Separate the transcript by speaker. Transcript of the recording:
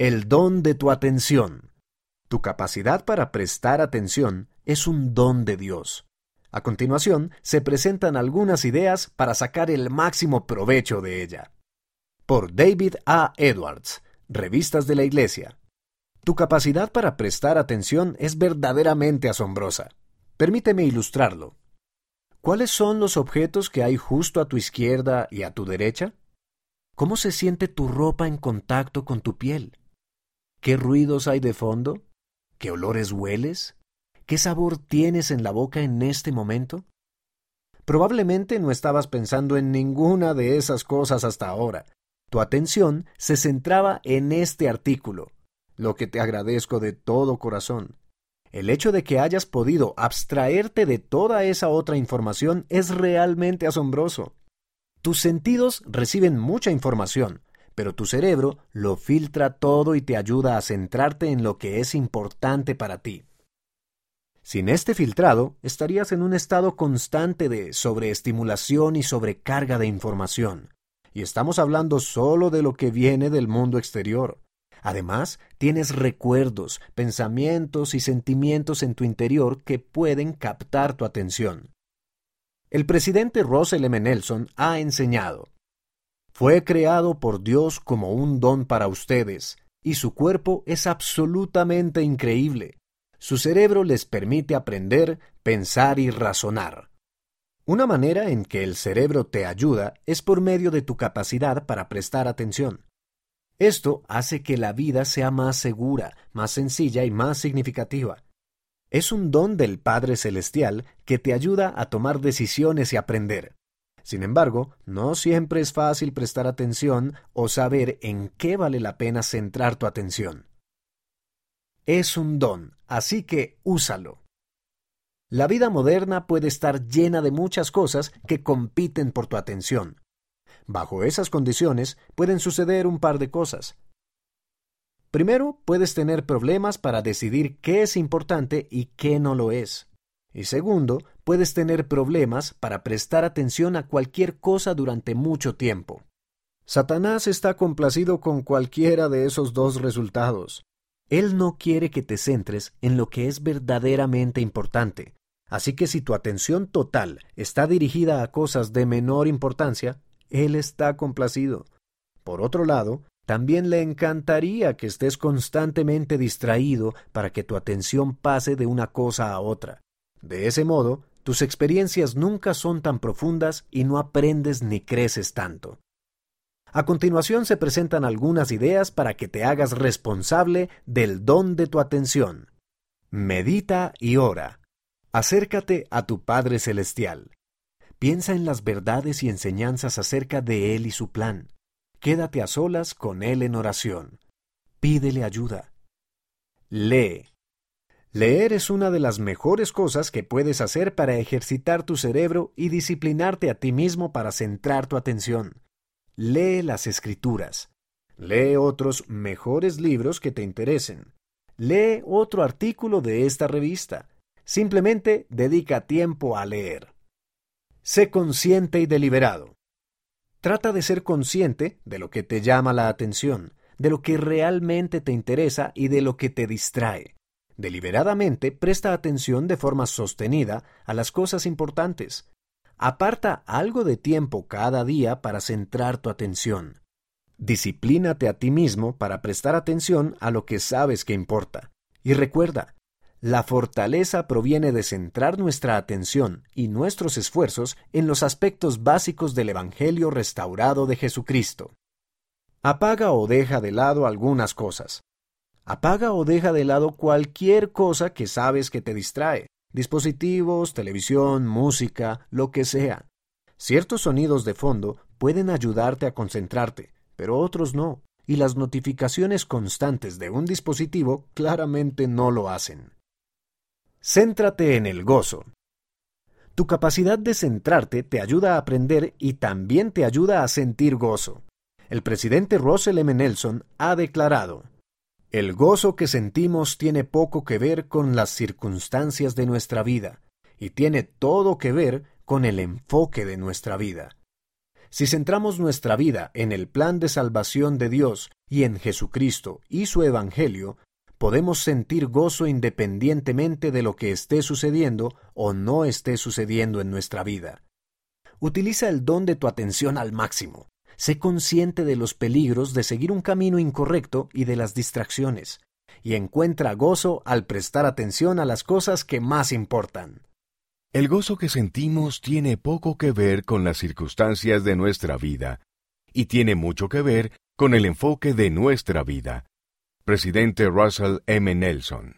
Speaker 1: El don de tu atención. Tu capacidad para prestar atención es un don de Dios. A continuación, se presentan algunas ideas para sacar el máximo provecho de ella. Por David A. Edwards, Revistas de la Iglesia. Tu capacidad para prestar atención es verdaderamente asombrosa. Permíteme ilustrarlo. ¿Cuáles son los objetos que hay justo a tu izquierda y a tu derecha? ¿Cómo se siente tu ropa en contacto con tu piel? ¿Qué ruidos hay de fondo? ¿Qué olores hueles? ¿Qué sabor tienes en la boca en este momento? Probablemente no estabas pensando en ninguna de esas cosas hasta ahora. Tu atención se centraba en este artículo, lo que te agradezco de todo corazón. El hecho de que hayas podido abstraerte de toda esa otra información es realmente asombroso. Tus sentidos reciben mucha información, pero tu cerebro lo filtra todo y te ayuda a centrarte en lo que es importante para ti. Sin este filtrado, estarías en un estado constante de sobreestimulación y sobrecarga de información. Y estamos hablando solo de lo que viene del mundo exterior. Además, tienes recuerdos, pensamientos y sentimientos en tu interior que pueden captar tu atención. El presidente Russell M. Nelson ha enseñado, fue creado por Dios como un don para ustedes, y su cuerpo es absolutamente increíble. Su cerebro les permite aprender, pensar y razonar. Una manera en que el cerebro te ayuda es por medio de tu capacidad para prestar atención. Esto hace que la vida sea más segura, más sencilla y más significativa. Es un don del Padre Celestial que te ayuda a tomar decisiones y aprender. Sin embargo, no siempre es fácil prestar atención o saber en qué vale la pena centrar tu atención. Es un don, así que úsalo. La vida moderna puede estar llena de muchas cosas que compiten por tu atención. Bajo esas condiciones pueden suceder un par de cosas. Primero, puedes tener problemas para decidir qué es importante y qué no lo es. Y segundo, puedes tener problemas para prestar atención a cualquier cosa durante mucho tiempo. Satanás está complacido con cualquiera de esos dos resultados. Él no quiere que te centres en lo que es verdaderamente importante. Así que si tu atención total está dirigida a cosas de menor importancia, él está complacido. Por otro lado, también le encantaría que estés constantemente distraído para que tu atención pase de una cosa a otra. De ese modo, tus experiencias nunca son tan profundas y no aprendes ni creces tanto. A continuación se presentan algunas ideas para que te hagas responsable del don de tu atención. Medita y ora. Acércate a tu Padre Celestial. Piensa en las verdades y enseñanzas acerca de Él y su plan. Quédate a solas con Él en oración. Pídele ayuda. Lee. Leer es una de las mejores cosas que puedes hacer para ejercitar tu cerebro y disciplinarte a ti mismo para centrar tu atención. Lee las escrituras. Lee otros mejores libros que te interesen. Lee otro artículo de esta revista. Simplemente dedica tiempo a leer. Sé consciente y deliberado. Trata de ser consciente de lo que te llama la atención, de lo que realmente te interesa y de lo que te distrae. Deliberadamente presta atención de forma sostenida a las cosas importantes. Aparta algo de tiempo cada día para centrar tu atención. Disciplínate a ti mismo para prestar atención a lo que sabes que importa. Y recuerda, la fortaleza proviene de centrar nuestra atención y nuestros esfuerzos en los aspectos básicos del Evangelio restaurado de Jesucristo. Apaga o deja de lado algunas cosas. Apaga o deja de lado cualquier cosa que sabes que te distrae. Dispositivos, televisión, música, lo que sea. Ciertos sonidos de fondo pueden ayudarte a concentrarte, pero otros no, y las notificaciones constantes de un dispositivo claramente no lo hacen. Céntrate en el gozo. Tu capacidad de centrarte te ayuda a aprender y también te ayuda a sentir gozo. El presidente Russell M. Nelson ha declarado, El gozo que sentimos tiene poco que ver con las circunstancias de nuestra vida y tiene todo que ver con el enfoque de nuestra vida. Si centramos nuestra vida en el plan de salvación de Dios y en Jesucristo y su Evangelio, podemos sentir gozo independientemente de lo que esté sucediendo o no esté sucediendo en nuestra vida. Utiliza el don de tu atención al máximo. Sé consciente de los peligros de seguir un camino incorrecto y de las distracciones, y encuentra gozo al prestar atención a las cosas que más importan.
Speaker 2: El gozo que sentimos tiene poco que ver con las circunstancias de nuestra vida, y tiene mucho que ver con el enfoque de nuestra vida. Presidente Russell M. Nelson